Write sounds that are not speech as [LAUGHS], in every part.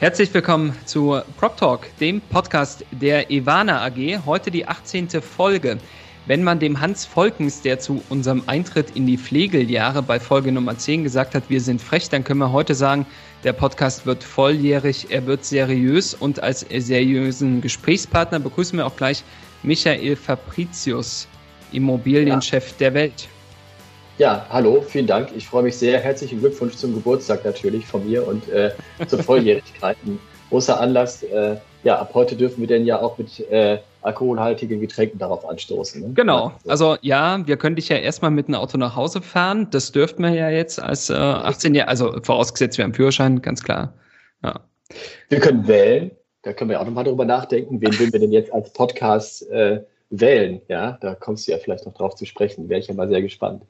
Herzlich willkommen zu Prop Talk, dem Podcast der Ivana AG. Heute die 18. Folge. Wenn man dem Hans Volkens, der zu unserem Eintritt in die Pflegeljahre bei Folge Nummer 10 gesagt hat, wir sind frech, dann können wir heute sagen, der Podcast wird volljährig, er wird seriös und als seriösen Gesprächspartner begrüßen wir auch gleich Michael Fabricius, Immobilienchef ja. der Welt. Ja, hallo, vielen Dank. Ich freue mich sehr. Herzlichen Glückwunsch zum Geburtstag natürlich von mir und äh, zur [LAUGHS] Volljährigkeit. Ein großer Anlass. Äh, ja, ab heute dürfen wir denn ja auch mit äh, alkoholhaltigen Getränken darauf anstoßen. Ne? Genau. Also ja, wir können dich ja erstmal mit einem Auto nach Hause fahren. Das dürften wir ja jetzt als äh, 18 Jahre, also vorausgesetzt wir haben Führerschein, ganz klar. Ja. Wir können wählen. Da können wir auch nochmal drüber nachdenken. Wen würden wir denn jetzt als Podcast äh, wählen? Ja, da kommst du ja vielleicht noch drauf zu sprechen. Wäre ich ja mal sehr gespannt.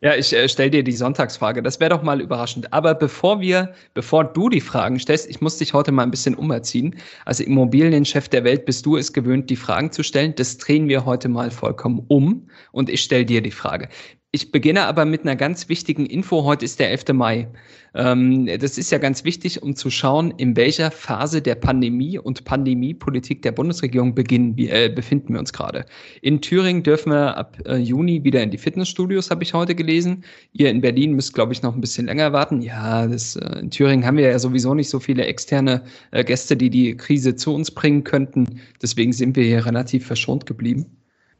Ja, ich äh, stelle dir die Sonntagsfrage. Das wäre doch mal überraschend. Aber bevor wir, bevor du die Fragen stellst, ich muss dich heute mal ein bisschen umerziehen. Also Immobilienchef der Welt bist du es gewöhnt, die Fragen zu stellen. Das drehen wir heute mal vollkommen um und ich stelle dir die Frage. Ich beginne aber mit einer ganz wichtigen Info. Heute ist der 11. Mai. Ähm, das ist ja ganz wichtig, um zu schauen, in welcher Phase der Pandemie und Pandemiepolitik der Bundesregierung beginnen, äh, befinden wir uns gerade. In Thüringen dürfen wir ab äh, Juni wieder in die Fitnessstudios, habe ich heute gelesen. Ihr in Berlin müsst, glaube ich, noch ein bisschen länger warten. Ja, das, äh, in Thüringen haben wir ja sowieso nicht so viele externe äh, Gäste, die die Krise zu uns bringen könnten. Deswegen sind wir hier relativ verschont geblieben.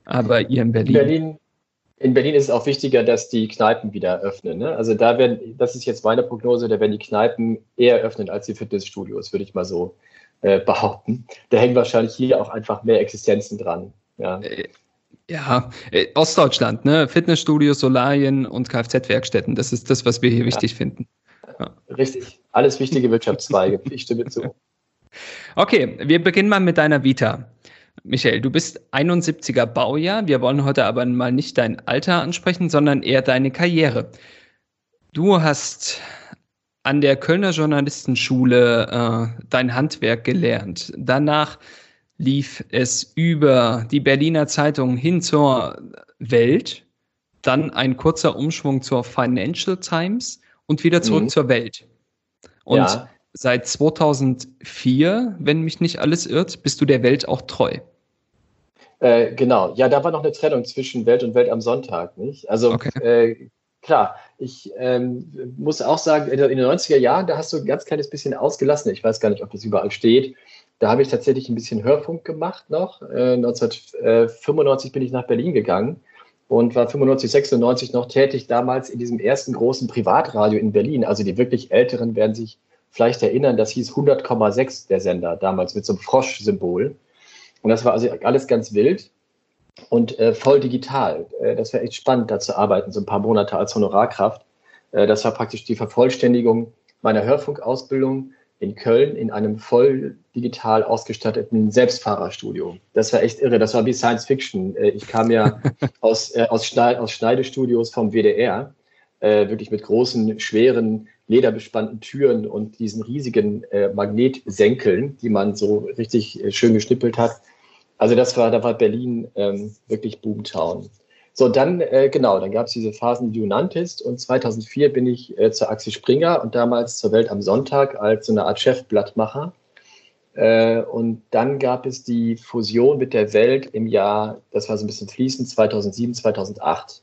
Aber ihr in Berlin. Berlin in Berlin ist es auch wichtiger, dass die Kneipen wieder öffnen. Ne? Also da werden, das ist jetzt meine Prognose, da werden die Kneipen eher öffnen als die Fitnessstudios, würde ich mal so äh, behaupten. Da hängen wahrscheinlich hier auch einfach mehr Existenzen dran. Ja. Äh, ja, äh, Ostdeutschland, ne? Fitnessstudios, Solarien und Kfz-Werkstätten, das ist das, was wir hier ja. wichtig finden. Ja. Richtig, alles wichtige Wirtschaftszweige, ich stimme zu. [LAUGHS] Okay, wir beginnen mal mit deiner Vita. Michael, du bist 71er Baujahr. Wir wollen heute aber mal nicht dein Alter ansprechen, sondern eher deine Karriere. Du hast an der Kölner Journalistenschule äh, dein Handwerk gelernt. Danach lief es über die Berliner Zeitung hin zur Welt, dann ein kurzer Umschwung zur Financial Times und wieder zurück mhm. zur Welt. Und ja. Seit 2004, wenn mich nicht alles irrt, bist du der Welt auch treu. Äh, genau, ja, da war noch eine Trennung zwischen Welt und Welt am Sonntag, nicht? Also okay. äh, klar, ich ähm, muss auch sagen, in den 90er Jahren, da hast du ein ganz kleines bisschen ausgelassen. Ich weiß gar nicht, ob das überall steht. Da habe ich tatsächlich ein bisschen Hörfunk gemacht noch. Äh, 1995 bin ich nach Berlin gegangen und war 95, 96 noch tätig, damals in diesem ersten großen Privatradio in Berlin. Also die wirklich Älteren werden sich vielleicht erinnern, das hieß 100,6 der Sender, damals mit so einem Frosch-Symbol. Und das war also alles ganz wild und äh, voll digital. Äh, das war echt spannend, da zu arbeiten, so ein paar Monate als Honorarkraft. Äh, das war praktisch die Vervollständigung meiner Hörfunkausbildung in Köln in einem voll digital ausgestatteten Selbstfahrerstudio. Das war echt irre. Das war wie Science Fiction. Äh, ich kam ja [LAUGHS] aus, äh, aus, Schneid aus Schneidestudios vom WDR, äh, wirklich mit großen, schweren lederbespannten Türen und diesen riesigen äh, Magnetsenkeln, die man so richtig äh, schön geschnippelt hat. Also das war, da war Berlin ähm, wirklich Boomtown. So, dann, äh, genau, dann gab es diese Phasen, die du nanntest. Und 2004 bin ich äh, zur Axel Springer und damals zur Welt am Sonntag als so eine Art Chefblattmacher. Äh, und dann gab es die Fusion mit der Welt im Jahr, das war so ein bisschen fließend, 2007, 2008.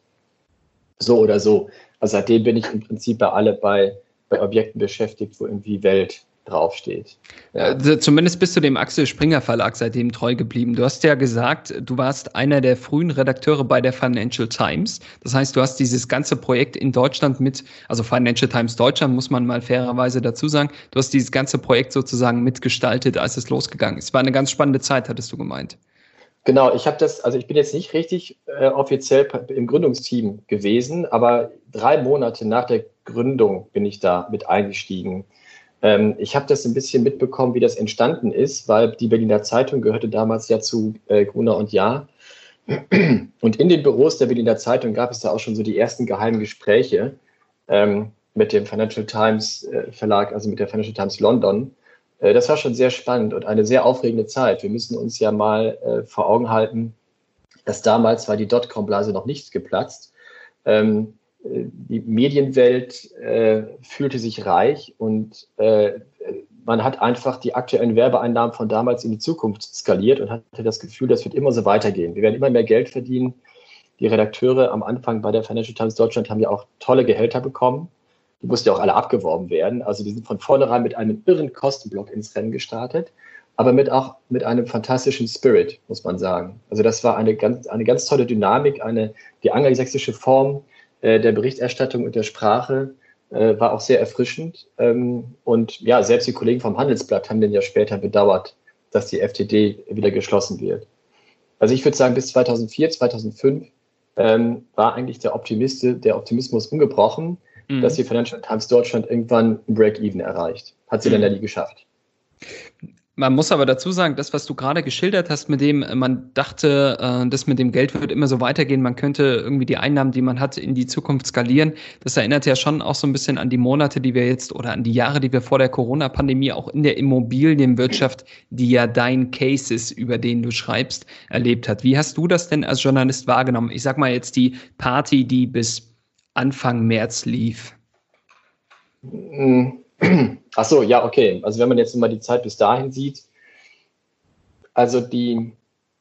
So oder so. Also seitdem bin ich im Prinzip bei alle bei bei Objekten beschäftigt, wo irgendwie Welt draufsteht. Ja. Also zumindest bist du dem Axel Springer Verlag seitdem treu geblieben. Du hast ja gesagt, du warst einer der frühen Redakteure bei der Financial Times. Das heißt, du hast dieses ganze Projekt in Deutschland mit, also Financial Times Deutschland muss man mal fairerweise dazu sagen, du hast dieses ganze Projekt sozusagen mitgestaltet, als es losgegangen ist. War eine ganz spannende Zeit, hattest du gemeint. Genau, ich habe das, also ich bin jetzt nicht richtig äh, offiziell im Gründungsteam gewesen, aber drei Monate nach der Gründung bin ich da mit eingestiegen. Ähm, ich habe das ein bisschen mitbekommen, wie das entstanden ist, weil die Berliner Zeitung gehörte damals ja zu äh, Gruner und Jahr. Und in den Büros der Berliner Zeitung gab es da auch schon so die ersten geheimen Gespräche ähm, mit dem Financial Times äh, Verlag, also mit der Financial Times London. Äh, das war schon sehr spannend und eine sehr aufregende Zeit. Wir müssen uns ja mal äh, vor Augen halten, dass damals war die Dotcom-Blase noch nicht geplatzt. Ähm, äh, die Medienwelt fühlte sich reich und man hat einfach die aktuellen Werbeeinnahmen von damals in die Zukunft skaliert und hatte das Gefühl, das wird immer so weitergehen. Wir werden immer mehr Geld verdienen. Die Redakteure am Anfang bei der Financial Times Deutschland haben ja auch tolle Gehälter bekommen. Die mussten ja auch alle abgeworben werden. Also die sind von vornherein mit einem irren Kostenblock ins Rennen gestartet, aber mit auch mit einem fantastischen Spirit, muss man sagen. Also das war eine ganz, eine ganz tolle Dynamik, eine, die angelsächsische Form äh, der Berichterstattung und der Sprache äh, war auch sehr erfrischend. Ähm, und ja, selbst die Kollegen vom Handelsblatt haben den ja später bedauert, dass die FTD wieder geschlossen wird. Also ich würde sagen, bis 2004, 2005 ähm, war eigentlich der, Optimist, der Optimismus ungebrochen, mhm. dass die Financial Times Deutschland irgendwann ein Break-Even erreicht. Hat sie mhm. dann ja nie geschafft. Man muss aber dazu sagen, das, was du gerade geschildert hast, mit dem man dachte, äh, das mit dem Geld wird immer so weitergehen, man könnte irgendwie die Einnahmen, die man hat, in die Zukunft skalieren. Das erinnert ja schon auch so ein bisschen an die Monate, die wir jetzt oder an die Jahre, die wir vor der Corona-Pandemie auch in der Immobilienwirtschaft, die ja dein Case ist, über den du schreibst, erlebt hat. Wie hast du das denn als Journalist wahrgenommen? Ich sag mal jetzt die Party, die bis Anfang März lief. Mhm [CLEARS THROAT] Ach so, ja, okay. Also wenn man jetzt mal die Zeit bis dahin sieht, also die,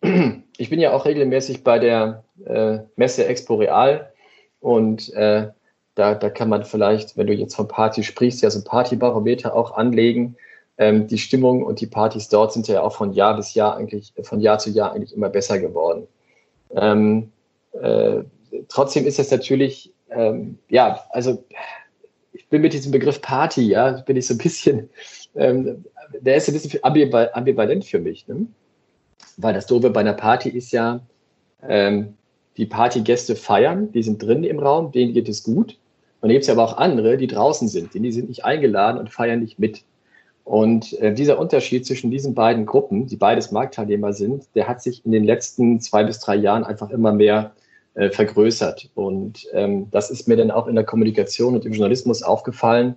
[CLEARS THROAT] ich bin ja auch regelmäßig bei der äh, Messe Expo Real und äh, da, da kann man vielleicht, wenn du jetzt von Party sprichst, ja so ein Partybarometer auch anlegen. Ähm, die Stimmung und die Partys dort sind ja auch von Jahr bis Jahr eigentlich, von Jahr zu Jahr eigentlich immer besser geworden. Ähm, äh, trotzdem ist es natürlich, ähm, ja, also ich bin mit diesem Begriff Party, ja, bin ich so ein bisschen, ähm, der ist ein bisschen ambivalent für mich, ne? weil das Doofe bei einer Party ist ja, ähm, die Partygäste feiern, die sind drin im Raum, denen geht es gut. Und dann gibt es aber auch andere, die draußen sind, die sind nicht eingeladen und feiern nicht mit. Und äh, dieser Unterschied zwischen diesen beiden Gruppen, die beides Marktteilnehmer sind, der hat sich in den letzten zwei bis drei Jahren einfach immer mehr äh, vergrößert. Und ähm, das ist mir dann auch in der Kommunikation und im Journalismus aufgefallen,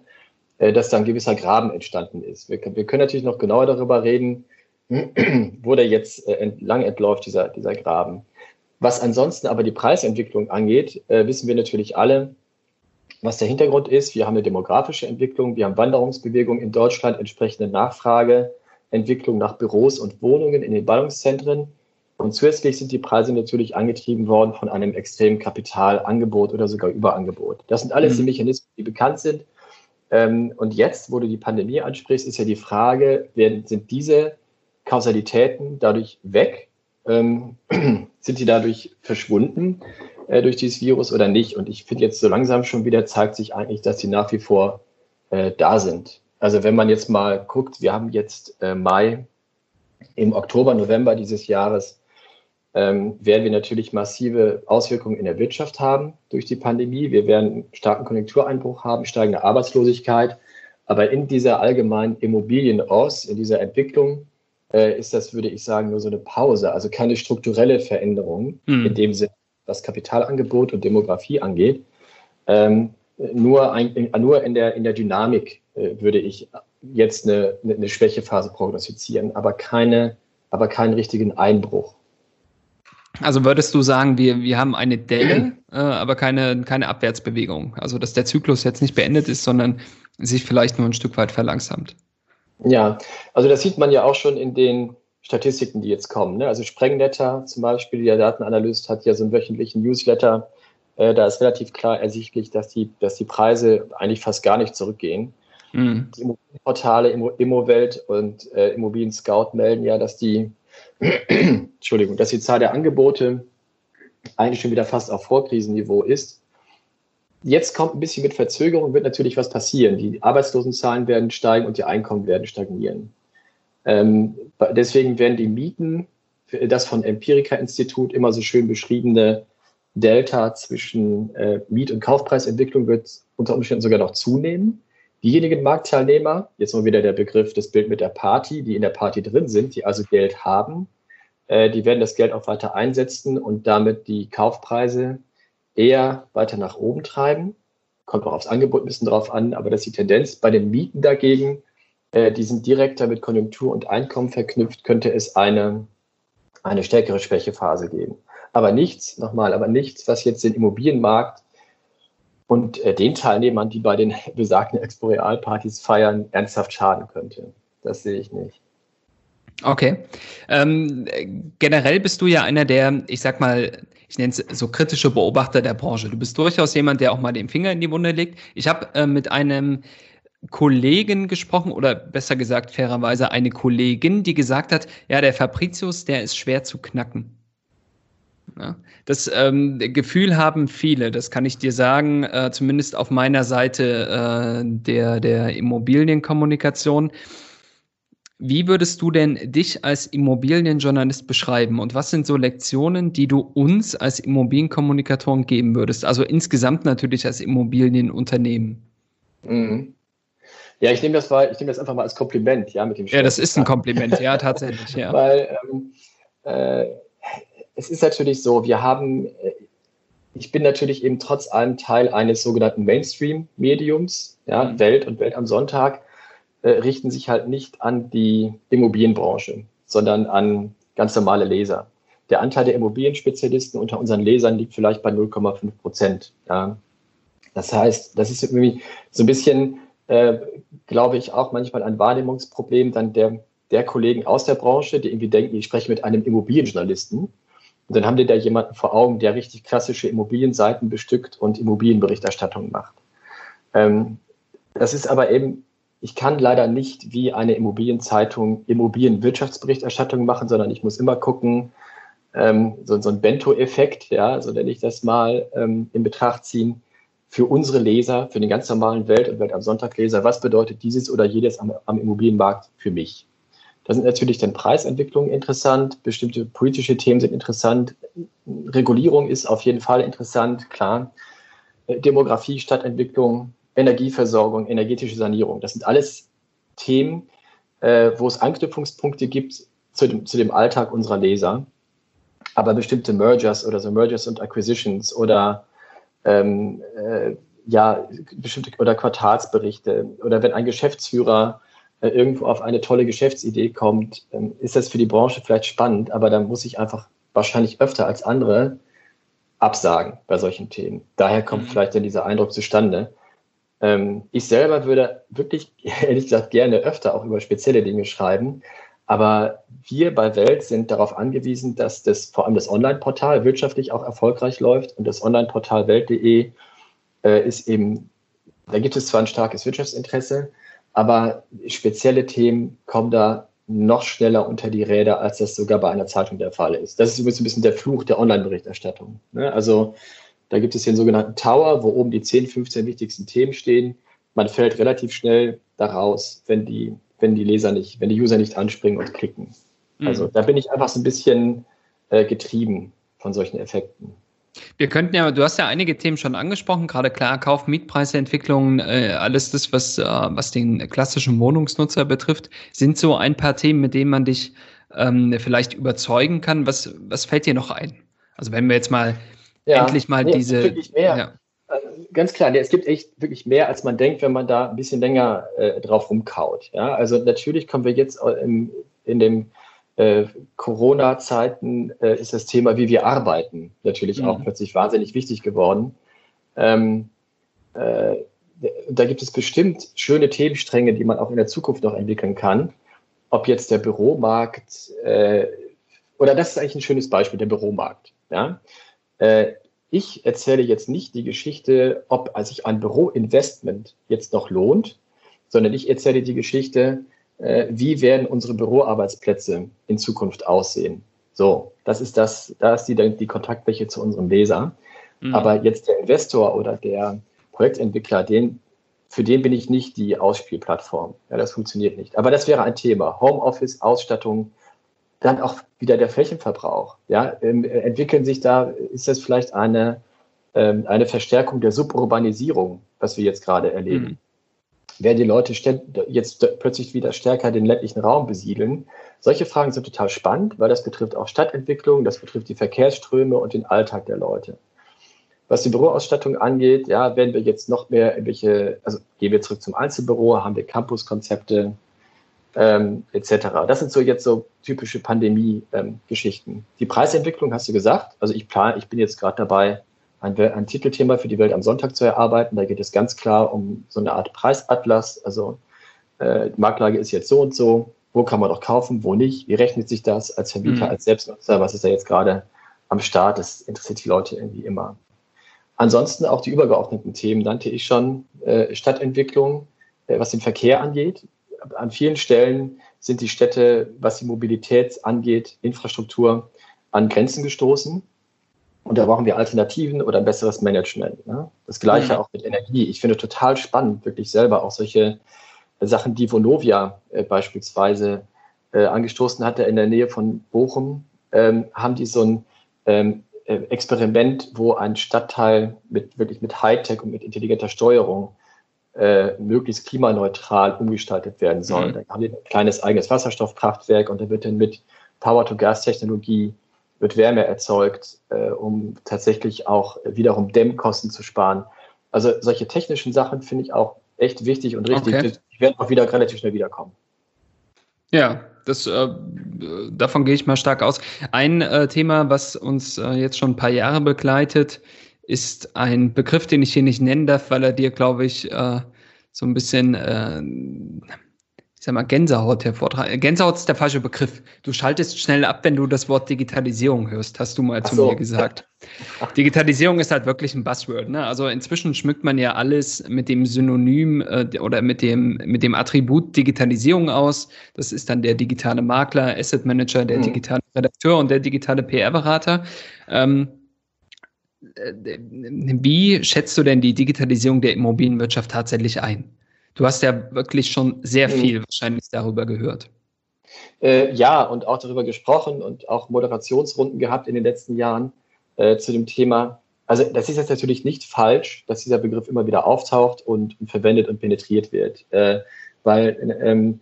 äh, dass da ein gewisser Graben entstanden ist. Wir, wir, können natürlich noch genauer darüber reden, [CLEARS THROAT] wo der jetzt äh, entlang entläuft, dieser, dieser Graben. Was ansonsten aber die Preisentwicklung angeht, äh, wissen wir natürlich alle, was der Hintergrund ist. Wir haben eine demografische Entwicklung, wir haben Wanderungsbewegung in Deutschland, entsprechende Nachfrage, Entwicklung nach Büros und Wohnungen in den Ballungszentren. Und zusätzlich sind die Preise natürlich angetrieben worden von einem extremen Kapitalangebot oder sogar Überangebot. Das sind alles mhm. die Mechanismen, die bekannt sind. Ähm, und jetzt, wo du die Pandemie ansprichst, ist ja die Frage, sind diese Kausalitäten dadurch weg? Ähm, [CLEARS THROAT] sind die dadurch verschwunden äh, durch dieses Virus oder nicht? Und ich finde jetzt so langsam schon wieder zeigt sich eigentlich, dass sie nach wie vor äh, da sind. Also wenn man jetzt mal guckt, wir haben jetzt äh, Mai, im Oktober, November dieses Jahres ähm, werden wir natürlich massive Auswirkungen in der Wirtschaft haben durch die Pandemie. Wir werden einen starken Konjunktureinbruch haben, steigende Arbeitslosigkeit. Aber in dieser allgemeinen Immobilienos, in dieser Entwicklung, äh, ist das, würde ich sagen, nur so eine Pause, also keine strukturelle Veränderung mhm. in dem Sinne, was Kapitalangebot und Demografie angeht. Ähm, nur, ein, nur in, der, in der Dynamik äh, würde ich jetzt eine, eine Schwächephase prognostizieren, aber, keine, aber keinen richtigen Einbruch. Also würdest du sagen, wir, wir haben eine Delle, äh, aber keine, keine Abwärtsbewegung. Also dass der Zyklus jetzt nicht beendet ist, sondern sich vielleicht nur ein Stück weit verlangsamt. Ja, also das sieht man ja auch schon in den Statistiken, die jetzt kommen. Ne? Also Sprengnetter zum Beispiel, der Datenanalyst hat ja so einen wöchentlichen Newsletter. Äh, da ist relativ klar ersichtlich, dass die, dass die Preise eigentlich fast gar nicht zurückgehen. Mhm. Die Immobilienportale, Immowelt und äh, Immobilien Scout melden ja, dass die Entschuldigung, dass die Zahl der Angebote eigentlich schon wieder fast auf Vorkrisenniveau ist. Jetzt kommt ein bisschen mit Verzögerung, wird natürlich was passieren. Die Arbeitslosenzahlen werden steigen und die Einkommen werden stagnieren. Ähm, deswegen werden die Mieten, das von Empirica-Institut immer so schön beschriebene Delta zwischen äh, Miet- und Kaufpreisentwicklung wird unter Umständen sogar noch zunehmen. Diejenigen Marktteilnehmer, jetzt mal wieder der Begriff, das Bild mit der Party, die in der Party drin sind, die also Geld haben, äh, die werden das Geld auch weiter einsetzen und damit die Kaufpreise eher weiter nach oben treiben. Kommt auch aufs Angebot ein bisschen drauf an, aber das ist die Tendenz. Bei den Mieten dagegen, äh, die sind direkter mit Konjunktur und Einkommen verknüpft, könnte es eine, eine stärkere Schwächephase geben. Aber nichts, nochmal, aber nichts, was jetzt den Immobilienmarkt und äh, den Teilnehmern, die bei den [LAUGHS] besagten Expo-Real-Partys feiern, ernsthaft schaden könnte. Das sehe ich nicht. Okay. Ähm, generell bist du ja einer der, ich sag mal, ich nenne es so kritische Beobachter der Branche. Du bist durchaus jemand, der auch mal den Finger in die Wunde legt. Ich habe äh, mit einem Kollegen gesprochen oder besser gesagt fairerweise eine Kollegin, die gesagt hat, ja, der Fabricius, der ist schwer zu knacken. Ja, das ähm, Gefühl haben viele, das kann ich dir sagen, äh, zumindest auf meiner Seite äh, der, der Immobilienkommunikation. Wie würdest du denn dich als Immobilienjournalist beschreiben und was sind so Lektionen, die du uns als Immobilienkommunikatoren geben würdest? Also insgesamt natürlich als Immobilienunternehmen. Mhm. Ja, ich nehme das, mal, ich nehme das einfach mal als Kompliment, ja, mit dem Ja, das ist ein Kompliment, ja, [LAUGHS] tatsächlich, ja. Weil ähm, äh, es ist natürlich so, wir haben, äh, ich bin natürlich eben trotz allem Teil eines sogenannten Mainstream-Mediums, ja, mhm. Welt und Welt am Sonntag äh, richten sich halt nicht an die Immobilienbranche, sondern an ganz normale Leser. Der Anteil der Immobilienspezialisten unter unseren Lesern liegt vielleicht bei 0,5 Prozent. Ja. Das heißt, das ist irgendwie so ein bisschen, äh, glaube ich, auch manchmal ein Wahrnehmungsproblem dann der, der Kollegen aus der Branche, die irgendwie denken, ich spreche mit einem Immobilienjournalisten. Und dann haben die da jemanden vor Augen, der richtig klassische Immobilienseiten bestückt und Immobilienberichterstattung macht. Ähm, das ist aber eben ich kann leider nicht wie eine Immobilienzeitung Immobilienwirtschaftsberichterstattung machen, sondern ich muss immer gucken, ähm, so, so ein Bento-Effekt, ja, so nenne ich das mal, ähm, in Betracht ziehen für unsere Leser, für den ganz normalen Welt- und Welt am Sonntag-Leser, was bedeutet dieses oder jedes am, am Immobilienmarkt für mich? Da sind natürlich dann Preisentwicklungen interessant, bestimmte politische Themen sind interessant, Regulierung ist auf jeden Fall interessant, klar. Äh, Demografie, Stadtentwicklung, Energieversorgung, energetische Sanierung. Das sind alles Themen, äh, wo es Anknüpfungspunkte gibt zu dem, zu dem Alltag unserer Leser. Aber bestimmte Mergers oder so Mergers und Acquisitions oder ähm, äh, ja, bestimmte oder Quartalsberichte oder wenn ein Geschäftsführer äh, irgendwo auf eine tolle Geschäftsidee kommt, ähm, ist das für die Branche vielleicht spannend, aber dann muss ich einfach wahrscheinlich öfter als andere absagen bei solchen Themen. Daher kommt mhm. vielleicht dann dieser Eindruck zustande. Ähm, ich selber würde wirklich, [LAUGHS] ehrlich gesagt, gerne öfter auch über spezielle Dinge schreiben. Aber wir bei Welt sind darauf angewiesen, dass das vor allem das Online-Portal wirtschaftlich auch erfolgreich läuft. Und das Online-Portal Welt.de äh, ist eben, da gibt es zwar ein starkes Wirtschaftsinteresse, aber spezielle Themen kommen da noch schneller unter die Räder, als das sogar bei einer Zeitung der Fall ist. Das ist übrigens ein bisschen der Fluch der Online-Berichterstattung. Ne? Also da gibt es den sogenannten Tower, wo oben die 10, 15 wichtigsten Themen stehen. Man fällt relativ schnell daraus, wenn die, wenn die Leser nicht, wenn die User nicht anspringen und klicken. Mhm. Also da bin ich einfach so ein bisschen äh, getrieben von solchen Effekten. Wir könnten ja, du hast ja einige Themen schon angesprochen, gerade klar, Kauf, Mietpreisentwicklung, äh, alles das, was, äh, was den klassischen Wohnungsnutzer betrifft, sind so ein paar Themen, mit denen man dich ähm, vielleicht überzeugen kann. Was, was fällt dir noch ein? Also wenn wir jetzt mal ja, endlich mal nee, diese. Wirklich mehr. Ja. Also, ganz klar, nee, es gibt echt wirklich mehr, als man denkt, wenn man da ein bisschen länger äh, drauf rumkaut. Ja? Also natürlich kommen wir jetzt in, in den äh, Corona-Zeiten, äh, ist das Thema, wie wir arbeiten, natürlich mhm. auch plötzlich wahnsinnig wichtig geworden. Ähm, äh, da gibt es bestimmt schöne Themenstränge, die man auch in der Zukunft noch entwickeln kann. Ob jetzt der Büromarkt, äh, oder das ist eigentlich ein schönes Beispiel, der Büromarkt. Ja? Äh, ich erzähle jetzt nicht die Geschichte, ob sich ein Büroinvestment jetzt noch lohnt, sondern ich erzähle die Geschichte, äh, wie werden unsere Büroarbeitsplätze in Zukunft aussehen. So, das ist das, da ist die, die Kontaktfläche zu unserem Leser. Mhm. Aber jetzt der Investor oder der Projektentwickler, den, für den bin ich nicht die Ausspielplattform. Ja, das funktioniert nicht. Aber das wäre ein Thema. Homeoffice, Ausstattung, dann auch wieder der Flächenverbrauch. Ja, ähm, entwickeln sich da, ist das vielleicht eine, ähm, eine Verstärkung der Suburbanisierung, was wir jetzt gerade erleben. Mhm. Werden die Leute jetzt plötzlich wieder stärker den ländlichen Raum besiedeln? Solche Fragen sind total spannend, weil das betrifft auch Stadtentwicklung, das betrifft die Verkehrsströme und den Alltag der Leute. Was die Büroausstattung angeht, ja, werden wir jetzt noch mehr irgendwelche, also gehen wir zurück zum Einzelbüro, haben wir Campuskonzepte ähm, etc. Das sind so jetzt so typische Pandemie-Geschichten. Ähm, die Preisentwicklung hast du gesagt. Also ich plane, ich bin jetzt gerade dabei, ein, ein, Titelthema für die Welt am Sonntag zu erarbeiten. Da geht es ganz klar um so eine Art Preisatlas. Also äh, die Marktlage ist jetzt so und so. Wo kann man doch kaufen, wo nicht? Wie rechnet sich das als Vermieter, mhm. als Selbstnutzer? Was ist da jetzt gerade am Start? Das interessiert die Leute irgendwie immer. Ansonsten auch die übergeordneten Themen nannte ich schon. Äh, Stadtentwicklung, äh, was den Verkehr angeht. An vielen Stellen sind die Städte, was die Mobilität angeht, Infrastruktur, an Grenzen gestoßen. Und da brauchen wir Alternativen oder ein besseres Management. Ne? Das Gleiche mhm. auch mit Energie. Ich finde total spannend, wirklich selber auch solche Sachen, die Vonovia äh, beispielsweise äh, angestoßen hatte in der Nähe von Bochum, ähm, haben die so ein ähm, äh, Experiment, wo ein Stadtteil mit wirklich mit Hightech und mit intelligenter Steuerung äh, möglichst klimaneutral umgestaltet werden soll. Mhm. Da haben die ein kleines eigenes Wasserstoffkraftwerk und da wird dann mit Power-to-Gas-Technologie wird Wärme erzeugt, äh, um tatsächlich auch wiederum Dämmkosten zu sparen. Also solche technischen Sachen finde ich auch echt wichtig und richtig. Okay. Die werden auch wieder relativ schnell wiederkommen. Ja, das, äh, davon gehe ich mal stark aus. Ein äh, Thema, was uns äh, jetzt schon ein paar Jahre begleitet, ist ein Begriff, den ich hier nicht nennen darf, weil er dir, glaube ich, äh, so ein bisschen äh, sag mal, Gänsehaut hervortragen. Gänsehaut ist der falsche Begriff. Du schaltest schnell ab, wenn du das Wort Digitalisierung hörst, hast du mal Ach zu so. mir gesagt. [LAUGHS] Digitalisierung ist halt wirklich ein Buzzword. Ne? Also inzwischen schmückt man ja alles mit dem Synonym äh, oder mit dem, mit dem Attribut Digitalisierung aus. Das ist dann der digitale Makler, Asset Manager, der mhm. digitale Redakteur und der digitale PR-Berater. Ähm, äh, wie schätzt du denn die Digitalisierung der Immobilienwirtschaft tatsächlich ein? Du hast ja wirklich schon sehr mhm. viel wahrscheinlich darüber gehört. Äh, ja, und auch darüber gesprochen und auch Moderationsrunden gehabt in den letzten Jahren äh, zu dem Thema. Also das ist jetzt natürlich nicht falsch, dass dieser Begriff immer wieder auftaucht und, und verwendet und penetriert wird. Äh, weil ähm,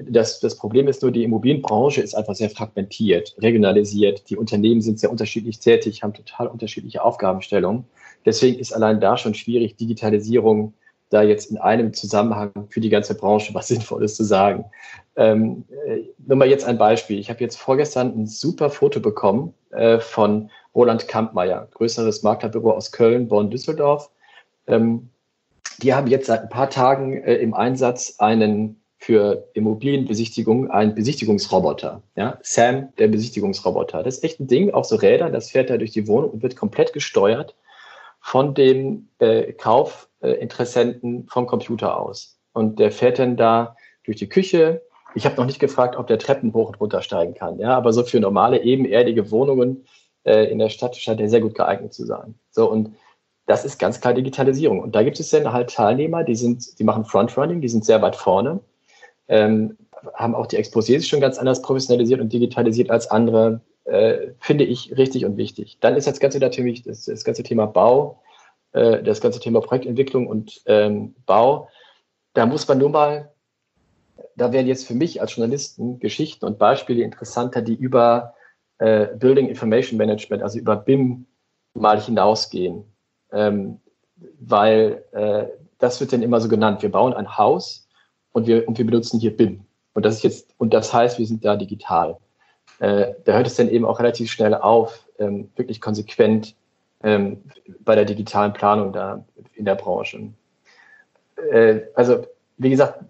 das, das Problem ist nur, die Immobilienbranche ist einfach sehr fragmentiert, regionalisiert. Die Unternehmen sind sehr unterschiedlich tätig, haben total unterschiedliche Aufgabenstellungen. Deswegen ist allein da schon schwierig, Digitalisierung da jetzt in einem Zusammenhang für die ganze Branche was [LAUGHS] Sinnvolles zu sagen. Ähm, äh, nur mal jetzt ein Beispiel. Ich habe jetzt vorgestern ein super Foto bekommen äh, von Roland Kampmeier, größeres Maklerbüro aus Köln, Bonn, Düsseldorf. Ähm, die haben jetzt seit ein paar Tagen äh, im Einsatz einen für Immobilienbesichtigung einen Besichtigungsroboter. Ja? Sam, der Besichtigungsroboter. Das ist echt ein Ding, auch so Räder, das fährt da durch die Wohnung und wird komplett gesteuert von dem äh, Kaufinteressenten vom Computer aus. Und der fährt dann da durch die Küche. Ich habe noch nicht gefragt, ob der Treppen hoch und runter steigen kann. Ja, aber so für normale, ebenerdige Wohnungen äh, in der Stadt scheint er sehr gut geeignet zu sein. So und das ist ganz klar Digitalisierung. Und da gibt es dann halt Teilnehmer, die sind, die machen Frontrunning, die sind sehr weit vorne, ähm, haben auch die Exposés schon ganz anders professionalisiert und digitalisiert als andere äh, finde ich richtig und wichtig. Dann ist das Ganze natürlich das, das ganze Thema Bau, äh, das ganze Thema Projektentwicklung und ähm, Bau. Da muss man nur mal, da werden jetzt für mich als Journalisten Geschichten und Beispiele interessanter, die über äh, Building Information Management, also über BIM mal hinausgehen. Ähm, weil äh, das wird dann immer so genannt. Wir bauen ein Haus und wir, und wir benutzen hier BIM. Und das ist jetzt, und das heißt, wir sind da digital äh, da hört es dann eben auch relativ schnell auf, ähm, wirklich konsequent ähm, bei der digitalen Planung da in der Branche. Äh, also, wie gesagt,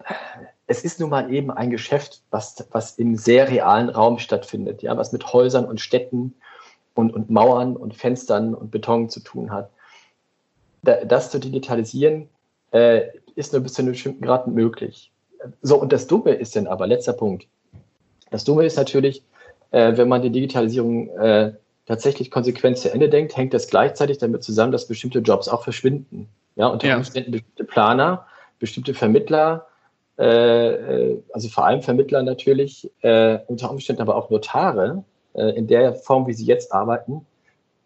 es ist nun mal eben ein Geschäft, was, was im sehr realen Raum stattfindet, ja, was mit Häusern und Städten und, und Mauern und Fenstern und Beton zu tun hat. Da, das zu digitalisieren, äh, ist nur bis zu einem bestimmten Grad möglich. So, und das Dumme ist dann aber, letzter Punkt. Das Dumme ist natürlich, äh, wenn man die Digitalisierung äh, tatsächlich konsequent zu Ende denkt, hängt das gleichzeitig damit zusammen, dass bestimmte Jobs auch verschwinden. Ja, unter ja. Umständen bestimmte Planer, bestimmte Vermittler, äh, äh, also vor allem Vermittler natürlich, äh, unter Umständen aber auch Notare, äh, in der Form, wie sie jetzt arbeiten,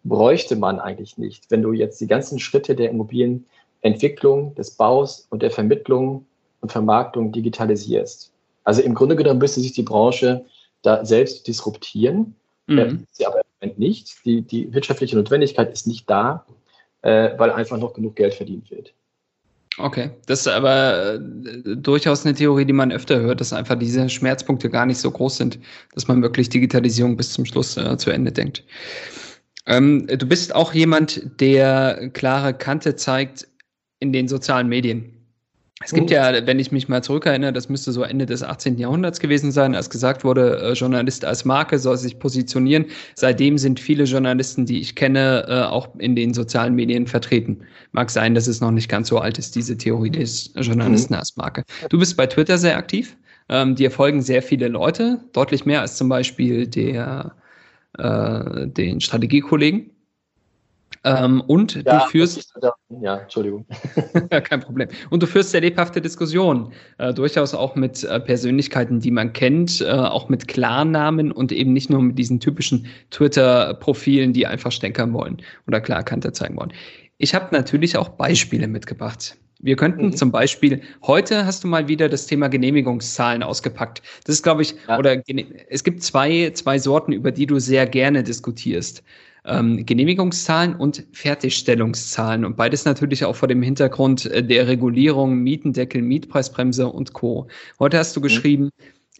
bräuchte man eigentlich nicht. Wenn du jetzt die ganzen Schritte der Immobilienentwicklung, des Baus und der Vermittlung und Vermarktung digitalisierst. Also im Grunde genommen müsste sich die Branche da selbst disruptieren. Mhm. Äh, sie aber im Moment nicht. Die, die wirtschaftliche Notwendigkeit ist nicht da, äh, weil einfach noch genug Geld verdient wird. Okay, das ist aber äh, durchaus eine Theorie, die man öfter hört, dass einfach diese Schmerzpunkte gar nicht so groß sind, dass man wirklich Digitalisierung bis zum Schluss äh, zu Ende denkt. Ähm, du bist auch jemand, der klare Kante zeigt in den sozialen Medien. Es gibt mhm. ja, wenn ich mich mal zurückerinnere, das müsste so Ende des 18. Jahrhunderts gewesen sein, als gesagt wurde, äh, Journalist als Marke soll sich positionieren. Seitdem sind viele Journalisten, die ich kenne, äh, auch in den sozialen Medien vertreten. Mag sein, dass es noch nicht ganz so alt ist, diese Theorie des Journalisten mhm. als Marke. Du bist bei Twitter sehr aktiv. Ähm, dir folgen sehr viele Leute, deutlich mehr als zum Beispiel der, äh, den Strategiekollegen. Ähm, und ja, du führst. Ja, Entschuldigung. [LAUGHS] kein Problem. Und du führst sehr lebhafte Diskussionen, äh, durchaus auch mit äh, Persönlichkeiten, die man kennt, äh, auch mit Klarnamen und eben nicht nur mit diesen typischen Twitter-Profilen, die einfach stänkern wollen oder Klarkante zeigen wollen. Ich habe natürlich auch Beispiele mitgebracht. Wir könnten mhm. zum Beispiel, heute hast du mal wieder das Thema Genehmigungszahlen ausgepackt. Das ist, glaube ich, ja. oder es gibt zwei, zwei Sorten, über die du sehr gerne diskutierst ähm, Genehmigungszahlen und Fertigstellungszahlen. Und beides natürlich auch vor dem Hintergrund äh, der Regulierung, Mietendeckel, Mietpreisbremse und Co. Heute hast du mhm. geschrieben,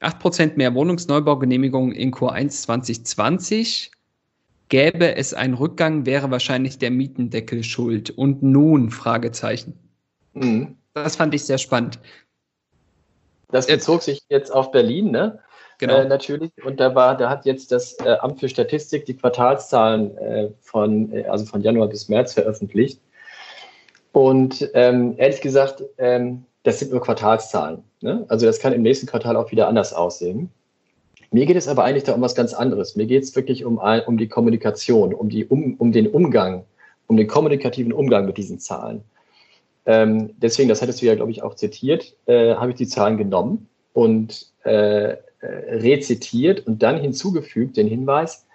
8% mehr Wohnungsneubaugenehmigungen in Q1 2020. Gäbe es einen Rückgang, wäre wahrscheinlich der Mietendeckel schuld. Und nun? Fragezeichen. Mhm. Das fand ich sehr spannend. Das bezog sich jetzt auf Berlin, ne? genau. äh, natürlich. Und da war, da hat jetzt das äh, Amt für Statistik die Quartalszahlen äh, von, äh, also von Januar bis März veröffentlicht. Und ähm, ehrlich gesagt, ähm, das sind nur Quartalszahlen. Ne? Also das kann im nächsten Quartal auch wieder anders aussehen. Mir geht es aber eigentlich da um was ganz anderes. Mir geht es wirklich um, um die Kommunikation, um, die, um, um den Umgang, um den kommunikativen Umgang mit diesen Zahlen. Ähm, deswegen, das hattest du ja, glaube ich, auch zitiert, äh, habe ich die Zahlen genommen und äh, äh, rezitiert und dann hinzugefügt den Hinweis,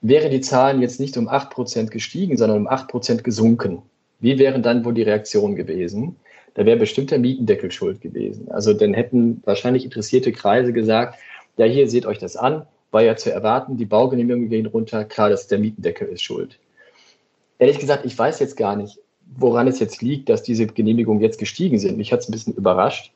wäre die Zahlen jetzt nicht um 8% gestiegen, sondern um 8% gesunken. Wie wären dann wohl die Reaktionen gewesen? Da wäre bestimmt der Mietendeckel schuld gewesen. Also dann hätten wahrscheinlich interessierte Kreise gesagt, ja, hier seht euch das an, war ja zu erwarten, die Baugenehmigungen gehen runter, klar, dass der Mietendeckel ist schuld. Ehrlich gesagt, ich weiß jetzt gar nicht, woran es jetzt liegt, dass diese Genehmigungen jetzt gestiegen sind. Mich hat es ein bisschen überrascht.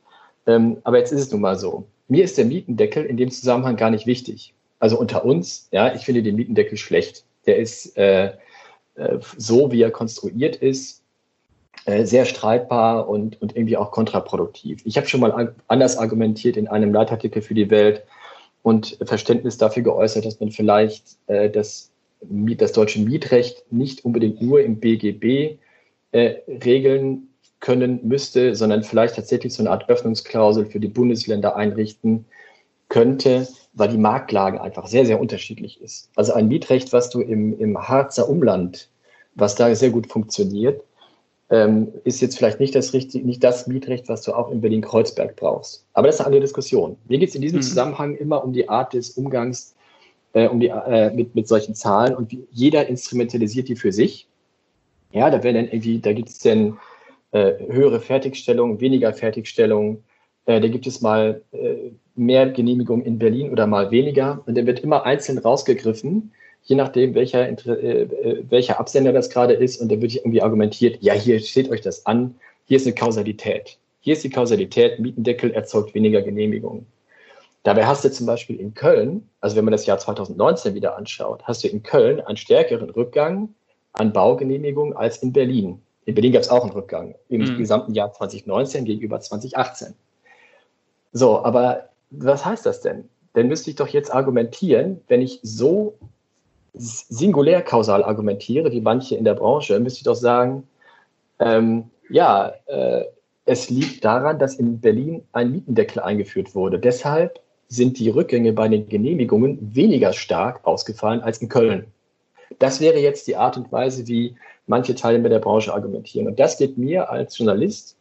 Ähm, aber jetzt ist es nun mal so. Mir ist der Mietendeckel in dem Zusammenhang gar nicht wichtig. Also unter uns, ja, ich finde den Mietendeckel schlecht. Der ist äh, äh, so, wie er konstruiert ist, äh, sehr streitbar und, und irgendwie auch kontraproduktiv. Ich habe schon mal anders argumentiert in einem Leitartikel für die Welt und Verständnis dafür geäußert, dass man vielleicht äh, das, das deutsche Mietrecht nicht unbedingt nur im BGB äh, regeln können müsste, sondern vielleicht tatsächlich so eine Art Öffnungsklausel für die Bundesländer einrichten könnte, weil die Marktlage einfach sehr, sehr unterschiedlich ist. Also ein Mietrecht, was du im, im Harzer Umland, was da sehr gut funktioniert, ähm, ist jetzt vielleicht nicht das, richtig, nicht das Mietrecht, was du auch in Berlin-Kreuzberg brauchst. Aber das ist eine andere Diskussion. Mir geht es in diesem mhm. Zusammenhang immer um die Art des Umgangs äh, um die, äh, mit, mit solchen Zahlen und wie, jeder instrumentalisiert die für sich. Ja, da werden dann irgendwie, da gibt es dann äh, höhere Fertigstellung, weniger Fertigstellung. Äh, da gibt es mal äh, mehr Genehmigungen in Berlin oder mal weniger. Und der wird immer einzeln rausgegriffen, je nachdem, welcher, äh, äh, welcher Absender das gerade ist. Und da wird irgendwie argumentiert, ja, hier steht euch das an, hier ist eine Kausalität. Hier ist die Kausalität, Mietendeckel erzeugt weniger Genehmigungen. Dabei hast du zum Beispiel in Köln, also wenn man das Jahr 2019 wieder anschaut, hast du in Köln einen stärkeren Rückgang an Baugenehmigungen als in Berlin. In Berlin gab es auch einen Rückgang im mhm. gesamten Jahr 2019 gegenüber 2018. So, aber was heißt das denn? Dann müsste ich doch jetzt argumentieren, wenn ich so singulär kausal argumentiere, wie manche in der Branche, müsste ich doch sagen, ähm, ja, äh, es liegt daran, dass in Berlin ein Mietendeckel eingeführt wurde. Deshalb sind die Rückgänge bei den Genehmigungen weniger stark ausgefallen als in Köln. Das wäre jetzt die Art und Weise, wie manche Teilnehmer der Branche argumentieren. Und das geht mir als Journalist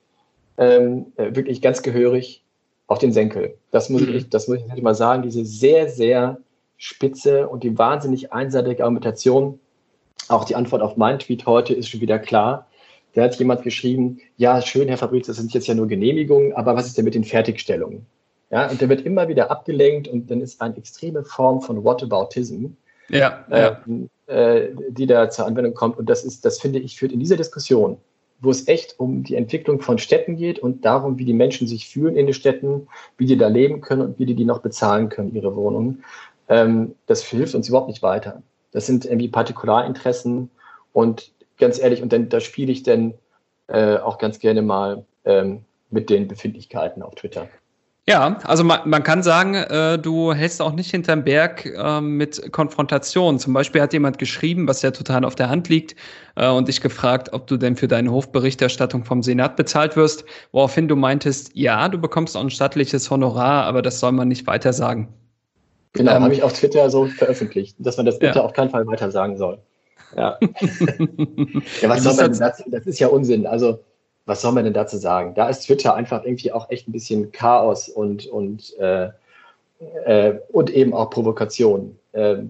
ähm, äh, wirklich ganz gehörig auf den Senkel. Das muss, mhm. ich, das muss ich mal sagen, diese sehr, sehr spitze und die wahnsinnig einseitige Argumentation. Auch die Antwort auf meinen Tweet heute ist schon wieder klar. Da hat jemand geschrieben, ja, schön, Herr Fabrizio, das sind jetzt ja nur Genehmigungen, aber was ist denn mit den Fertigstellungen? Ja, und der wird immer wieder abgelenkt und dann ist eine extreme Form von Whataboutism, ja, ja. Äh, die da zur Anwendung kommt. Und das ist, das finde ich, führt in dieser Diskussion, wo es echt um die Entwicklung von Städten geht und darum, wie die Menschen sich fühlen in den Städten, wie die da leben können und wie die die noch bezahlen können, ihre Wohnungen. Ähm, das hilft uns überhaupt nicht weiter. Das sind irgendwie Partikularinteressen und ganz ehrlich, und dann da spiele ich dann äh, auch ganz gerne mal ähm, mit den Befindlichkeiten auf Twitter. Ja, also man, man kann sagen, äh, du hältst auch nicht hinterm Berg äh, mit Konfrontation. Zum Beispiel hat jemand geschrieben, was ja total auf der Hand liegt, äh, und dich gefragt, ob du denn für deine Hofberichterstattung vom Senat bezahlt wirst, woraufhin du meintest, ja, du bekommst auch ein stattliches Honorar, aber das soll man nicht weiter sagen. Genau, ähm, habe ich auf Twitter so veröffentlicht, dass man das bitte ja. auf keinen Fall weiter sagen soll. Ja. [LAUGHS] ja was soll man das, das ist ja Unsinn. Also was soll man denn dazu sagen? Da ist Twitter einfach irgendwie auch echt ein bisschen Chaos und, und, äh, äh, und eben auch Provokation. Äh,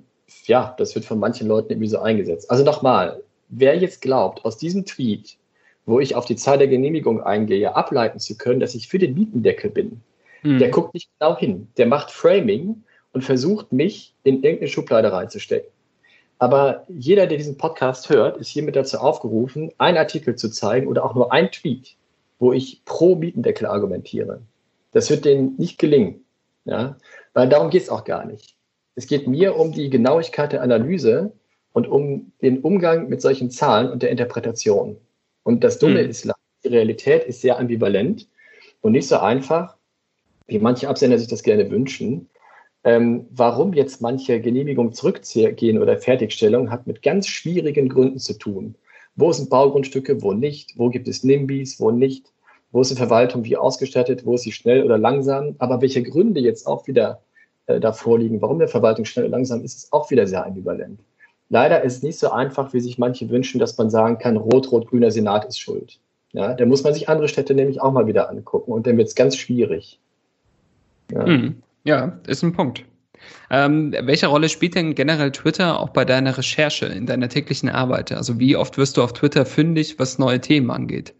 ja, das wird von manchen Leuten irgendwie so eingesetzt. Also nochmal, wer jetzt glaubt, aus diesem Tweet, wo ich auf die Zahl der Genehmigung eingehe, ableiten zu können, dass ich für den Mietendeckel bin, hm. der guckt nicht genau hin. Der macht Framing und versucht, mich in irgendeine Schublade reinzustecken. Aber jeder, der diesen Podcast hört, ist hiermit dazu aufgerufen, einen Artikel zu zeigen oder auch nur ein Tweet, wo ich pro Mietendeckel argumentiere. Das wird denen nicht gelingen. Ja? Weil darum geht es auch gar nicht. Es geht mir um die Genauigkeit der Analyse und um den Umgang mit solchen Zahlen und der Interpretation. Und das Dumme mhm. ist, die Realität ist sehr ambivalent und nicht so einfach, wie manche Absender sich das gerne wünschen. Ähm, warum jetzt manche Genehmigungen zurückgehen oder Fertigstellung, hat mit ganz schwierigen Gründen zu tun. Wo sind Baugrundstücke, wo nicht? Wo gibt es NIMBYs, wo nicht? Wo ist die Verwaltung wie ausgestattet? Wo ist sie schnell oder langsam? Aber welche Gründe jetzt auch wieder äh, davor liegen, warum der Verwaltung schnell oder langsam ist, ist auch wieder sehr ambivalent. Leider ist es nicht so einfach, wie sich manche wünschen, dass man sagen kann, rot-rot-grüner Senat ist schuld. Ja, da muss man sich andere Städte nämlich auch mal wieder angucken und dann wird es ganz schwierig. Ja. Mhm. Ja, ist ein Punkt. Ähm, welche Rolle spielt denn generell Twitter auch bei deiner Recherche, in deiner täglichen Arbeit? Also wie oft wirst du auf Twitter fündig, was neue Themen angeht?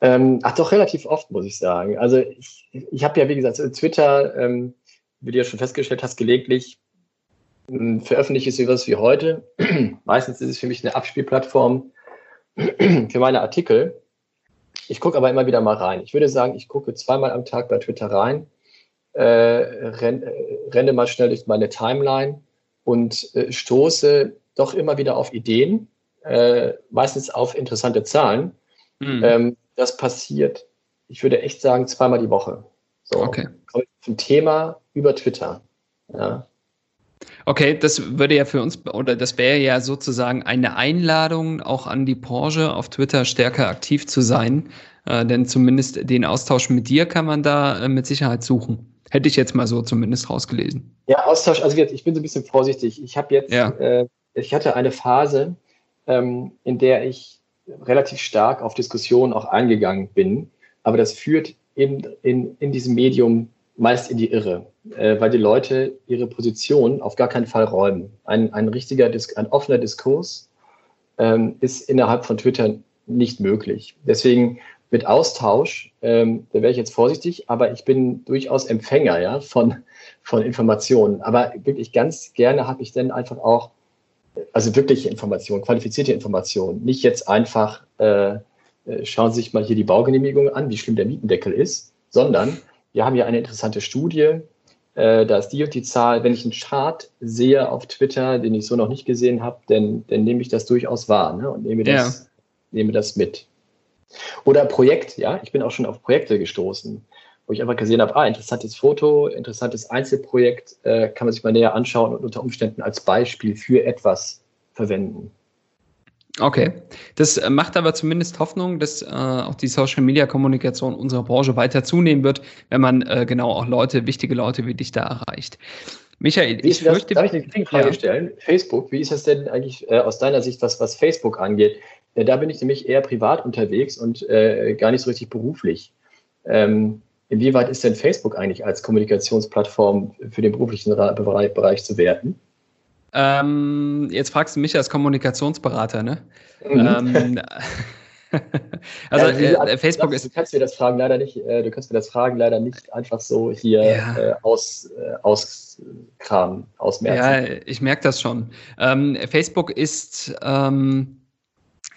Ähm, ach doch, relativ oft, muss ich sagen. Also ich, ich habe ja, wie gesagt, Twitter, ähm, wie du ja schon festgestellt hast, gelegentlich ähm, veröffentliche ich sowas wie heute. [CLEARS THROAT] Meistens ist es für mich eine Abspielplattform [CLEARS THROAT] für meine Artikel. Ich gucke aber immer wieder mal rein. Ich würde sagen, ich gucke zweimal am Tag bei Twitter rein äh, renn, äh, renne mal schnell durch meine Timeline und äh, stoße doch immer wieder auf Ideen, äh, meistens auf interessante Zahlen. Mhm. Ähm, das passiert, ich würde echt sagen, zweimal die Woche. So, okay. Ein Thema über Twitter. Ja. Okay, das würde ja für uns, oder das wäre ja sozusagen eine Einladung auch an die Branche, auf Twitter stärker aktiv zu sein. Äh, denn zumindest den Austausch mit dir kann man da äh, mit Sicherheit suchen. Hätte ich jetzt mal so zumindest rausgelesen. Ja, Austausch, also ich bin so ein bisschen vorsichtig. Ich habe jetzt, ja. äh, ich hatte eine Phase, ähm, in der ich relativ stark auf Diskussionen auch eingegangen bin, aber das führt eben in, in diesem Medium meist in die Irre, äh, weil die Leute ihre Position auf gar keinen Fall räumen. Ein, ein richtiger, ein offener Diskurs ähm, ist innerhalb von Twitter nicht möglich. Deswegen mit Austausch, ähm, da wäre ich jetzt vorsichtig, aber ich bin durchaus Empfänger ja, von, von Informationen. Aber wirklich ganz gerne habe ich dann einfach auch, also wirkliche Informationen, qualifizierte Informationen. Nicht jetzt einfach, äh, äh, schauen Sie sich mal hier die Baugenehmigung an, wie schlimm der Mietendeckel ist, sondern wir haben ja eine interessante Studie, äh, da ist die und die Zahl. Wenn ich einen Chart sehe auf Twitter, den ich so noch nicht gesehen habe, dann, dann nehme ich das durchaus wahr ne, und nehme das, ja. nehme das mit. Oder Projekt, ja, ich bin auch schon auf Projekte gestoßen, wo ich einfach gesehen habe, ah, interessantes Foto, interessantes Einzelprojekt, äh, kann man sich mal näher anschauen und unter Umständen als Beispiel für etwas verwenden. Okay, das äh, macht aber zumindest Hoffnung, dass äh, auch die Social-Media-Kommunikation unserer Branche weiter zunehmen wird, wenn man äh, genau auch Leute, wichtige Leute wie dich da erreicht. Michael, ich das, fürchte, darf ich eine Frage ja. stellen? Facebook, wie ist das denn eigentlich äh, aus deiner Sicht, was, was Facebook angeht? Äh, da bin ich nämlich eher privat unterwegs und äh, gar nicht so richtig beruflich. Ähm, inwieweit ist denn Facebook eigentlich als Kommunikationsplattform für den beruflichen Bereich, Bereich zu werten? Ähm, jetzt fragst du mich als Kommunikationsberater, ne? Mhm. Ähm, [LAUGHS] also ja, äh, Facebook ist. Du kannst mir das Fragen leider nicht, äh, du kannst mir das Fragen leider nicht einfach so hier ja. äh, aus, äh, auskramen, ausmerzen. Ja, ich merke das schon. Ähm, Facebook ist ähm,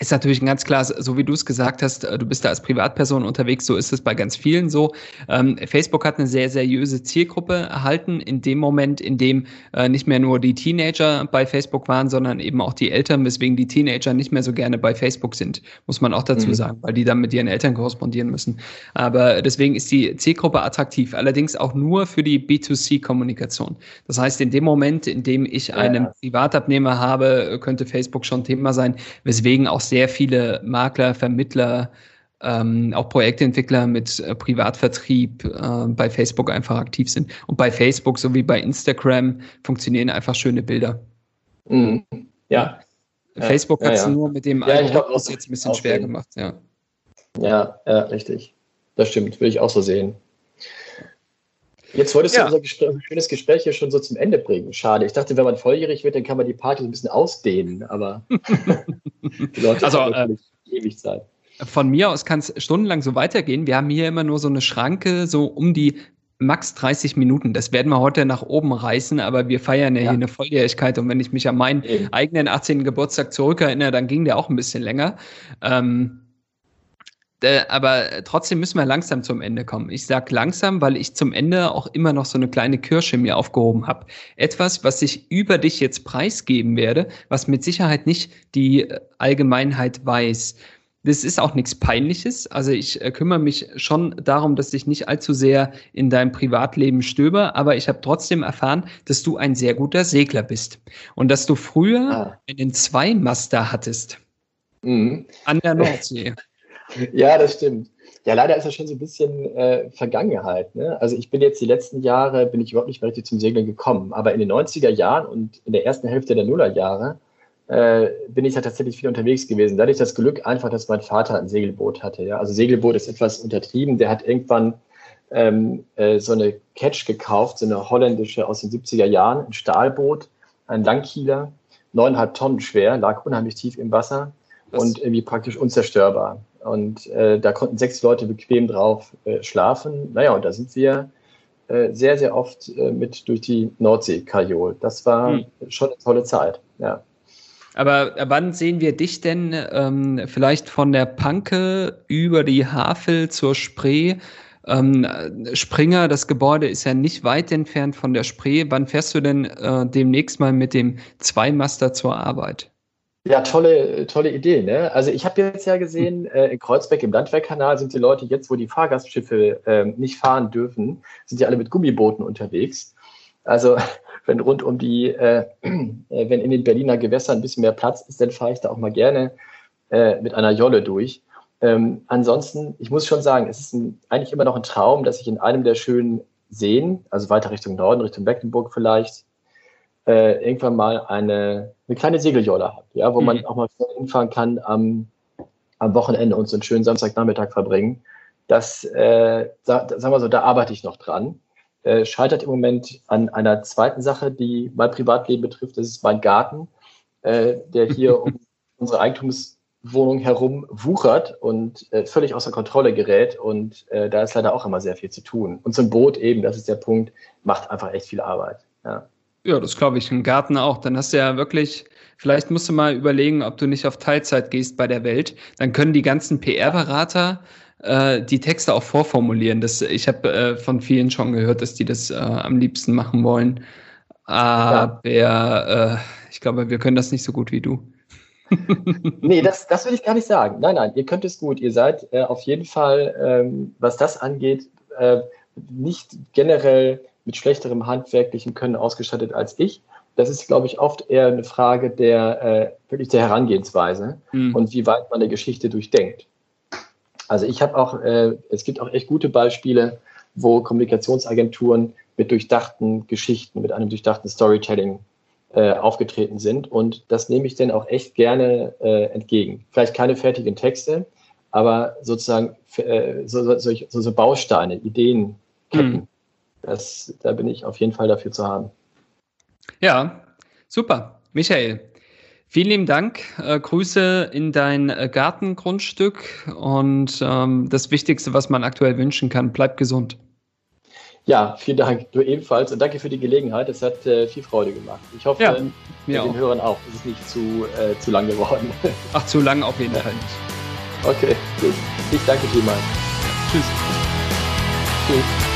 ist natürlich ein ganz klar, so wie du es gesagt hast, äh, du bist da als Privatperson unterwegs, so ist es bei ganz vielen so. Ähm, Facebook hat eine sehr seriöse Zielgruppe erhalten, in dem Moment, in dem äh, nicht mehr nur die Teenager bei Facebook waren, sondern eben auch die Eltern, weswegen die Teenager nicht mehr so gerne bei Facebook sind, muss man auch dazu mhm. sagen, weil die dann mit ihren Eltern korrespondieren müssen. Aber deswegen ist die Zielgruppe attraktiv, allerdings auch nur für die B2C-Kommunikation. Das heißt, in dem Moment, in dem ich einen Privatabnehmer habe, könnte Facebook schon Thema sein, weswegen auch sehr viele Makler, Vermittler, ähm, auch Projektentwickler mit äh, Privatvertrieb äh, bei Facebook einfach aktiv sind. Und bei Facebook sowie bei Instagram funktionieren einfach schöne Bilder. Mhm. Ja. Facebook ja, hat es ja, nur mit dem ja, Algorithmus jetzt ein bisschen schwer gemacht. Ja. ja, ja, richtig. Das stimmt, will ich auch so sehen. Jetzt wolltest ja. du unser Gespräch, schönes Gespräch hier schon so zum Ende bringen. Schade. Ich dachte, wenn man volljährig wird, dann kann man die Party ein bisschen ausdehnen, aber [LAUGHS] die Leute also, haben äh, ewig Zeit. Von mir aus kann es stundenlang so weitergehen. Wir haben hier immer nur so eine Schranke, so um die max 30 Minuten. Das werden wir heute nach oben reißen, aber wir feiern ja, ja. hier eine Volljährigkeit und wenn ich mich an meinen Eben. eigenen 18. Geburtstag zurückerinnere, dann ging der auch ein bisschen länger. Ähm, äh, aber trotzdem müssen wir langsam zum Ende kommen. Ich sage langsam, weil ich zum Ende auch immer noch so eine kleine Kirsche mir aufgehoben habe. Etwas, was ich über dich jetzt preisgeben werde, was mit Sicherheit nicht die Allgemeinheit weiß. Das ist auch nichts Peinliches. Also ich äh, kümmere mich schon darum, dass ich nicht allzu sehr in deinem Privatleben stöber, aber ich habe trotzdem erfahren, dass du ein sehr guter Segler bist und dass du früher ah. einen Zweimaster hattest. Mhm. An der Nordsee. Ja, das stimmt. Ja, leider ist das schon so ein bisschen äh, Vergangenheit. Ne? Also ich bin jetzt die letzten Jahre, bin ich überhaupt nicht mehr richtig zum Segeln gekommen. Aber in den 90er Jahren und in der ersten Hälfte der Nullerjahre äh, bin ich ja tatsächlich viel unterwegs gewesen. Dadurch das Glück einfach, dass mein Vater ein Segelboot hatte. Ja? Also Segelboot ist etwas untertrieben. Der hat irgendwann ähm, äh, so eine Catch gekauft, so eine holländische aus den 70er Jahren, ein Stahlboot, ein Langkieler, neuneinhalb Tonnen schwer, lag unheimlich tief im Wasser Was? und irgendwie praktisch unzerstörbar. Und äh, da konnten sechs Leute bequem drauf äh, schlafen. Naja, und da sind wir äh, sehr, sehr oft äh, mit durch die Nordsee kajol. Das war hm. schon eine tolle Zeit, ja. Aber wann sehen wir dich denn ähm, vielleicht von der Panke über die Havel zur Spree? Ähm, Springer, das Gebäude ist ja nicht weit entfernt von der Spree. Wann fährst du denn äh, demnächst mal mit dem Zweimaster zur Arbeit? Ja, tolle, tolle Idee. Ne? Also ich habe jetzt ja gesehen, äh, in Kreuzberg im Landwehrkanal sind die Leute jetzt, wo die Fahrgastschiffe äh, nicht fahren dürfen, sind die alle mit Gummibooten unterwegs. Also [LAUGHS] wenn rund um die, äh, äh, wenn in den Berliner Gewässern ein bisschen mehr Platz ist, dann fahre ich da auch mal gerne äh, mit einer Jolle durch. Ähm, ansonsten, ich muss schon sagen, es ist ein, eigentlich immer noch ein Traum, dass ich in einem der schönen Seen, also weiter Richtung Norden, Richtung Mecklenburg vielleicht, äh, irgendwann mal eine, eine kleine Segeljolle habe, ja, wo mhm. man auch mal hinfahren kann am, am Wochenende und so einen schönen Samstagnachmittag verbringen. Das, äh, sa sagen wir so, da arbeite ich noch dran. Äh, scheitert im Moment an einer zweiten Sache, die mein Privatleben betrifft. Das ist mein Garten, äh, der hier [LAUGHS] um unsere Eigentumswohnung herum wuchert und äh, völlig außer Kontrolle gerät. Und äh, da ist leider auch immer sehr viel zu tun. Und so ein Boot eben, das ist der Punkt, macht einfach echt viel Arbeit. Ja. Ja, das glaube ich. Im Garten auch. Dann hast du ja wirklich, vielleicht musst du mal überlegen, ob du nicht auf Teilzeit gehst bei der Welt. Dann können die ganzen PR-Berater äh, die Texte auch vorformulieren. Das, ich habe äh, von vielen schon gehört, dass die das äh, am liebsten machen wollen. Aber ja. Äh, ich glaube, wir können das nicht so gut wie du. [LAUGHS] nee, das, das will ich gar nicht sagen. Nein, nein, ihr könnt es gut. Ihr seid äh, auf jeden Fall, ähm, was das angeht, äh, nicht generell mit schlechterem handwerklichen Können ausgestattet als ich. Das ist, glaube ich, oft eher eine Frage der äh, wirklich der Herangehensweise mhm. und wie weit man eine Geschichte durchdenkt. Also ich habe auch, äh, es gibt auch echt gute Beispiele, wo Kommunikationsagenturen mit durchdachten Geschichten, mit einem durchdachten Storytelling äh, aufgetreten sind. Und das nehme ich dann auch echt gerne äh, entgegen. Vielleicht keine fertigen Texte, aber sozusagen äh, so, so, so, so, Bausteine, Ideen, Ketten, mhm. Das, da bin ich auf jeden Fall dafür zu haben. Ja, super. Michael, Vielen lieben Dank. Äh, Grüße in dein äh, Gartengrundstück und ähm, das Wichtigste, was man aktuell wünschen kann, bleib gesund. Ja, vielen Dank. Du ebenfalls und danke für die Gelegenheit. Es hat äh, viel Freude gemacht. Ich hoffe, ja, den Hörern auch. Es ist nicht zu, äh, zu lang geworden. [LAUGHS] Ach, zu lang auf jeden ja. Fall nicht. Okay, gut. Ich danke vielmals. Tschüss. Tschüss.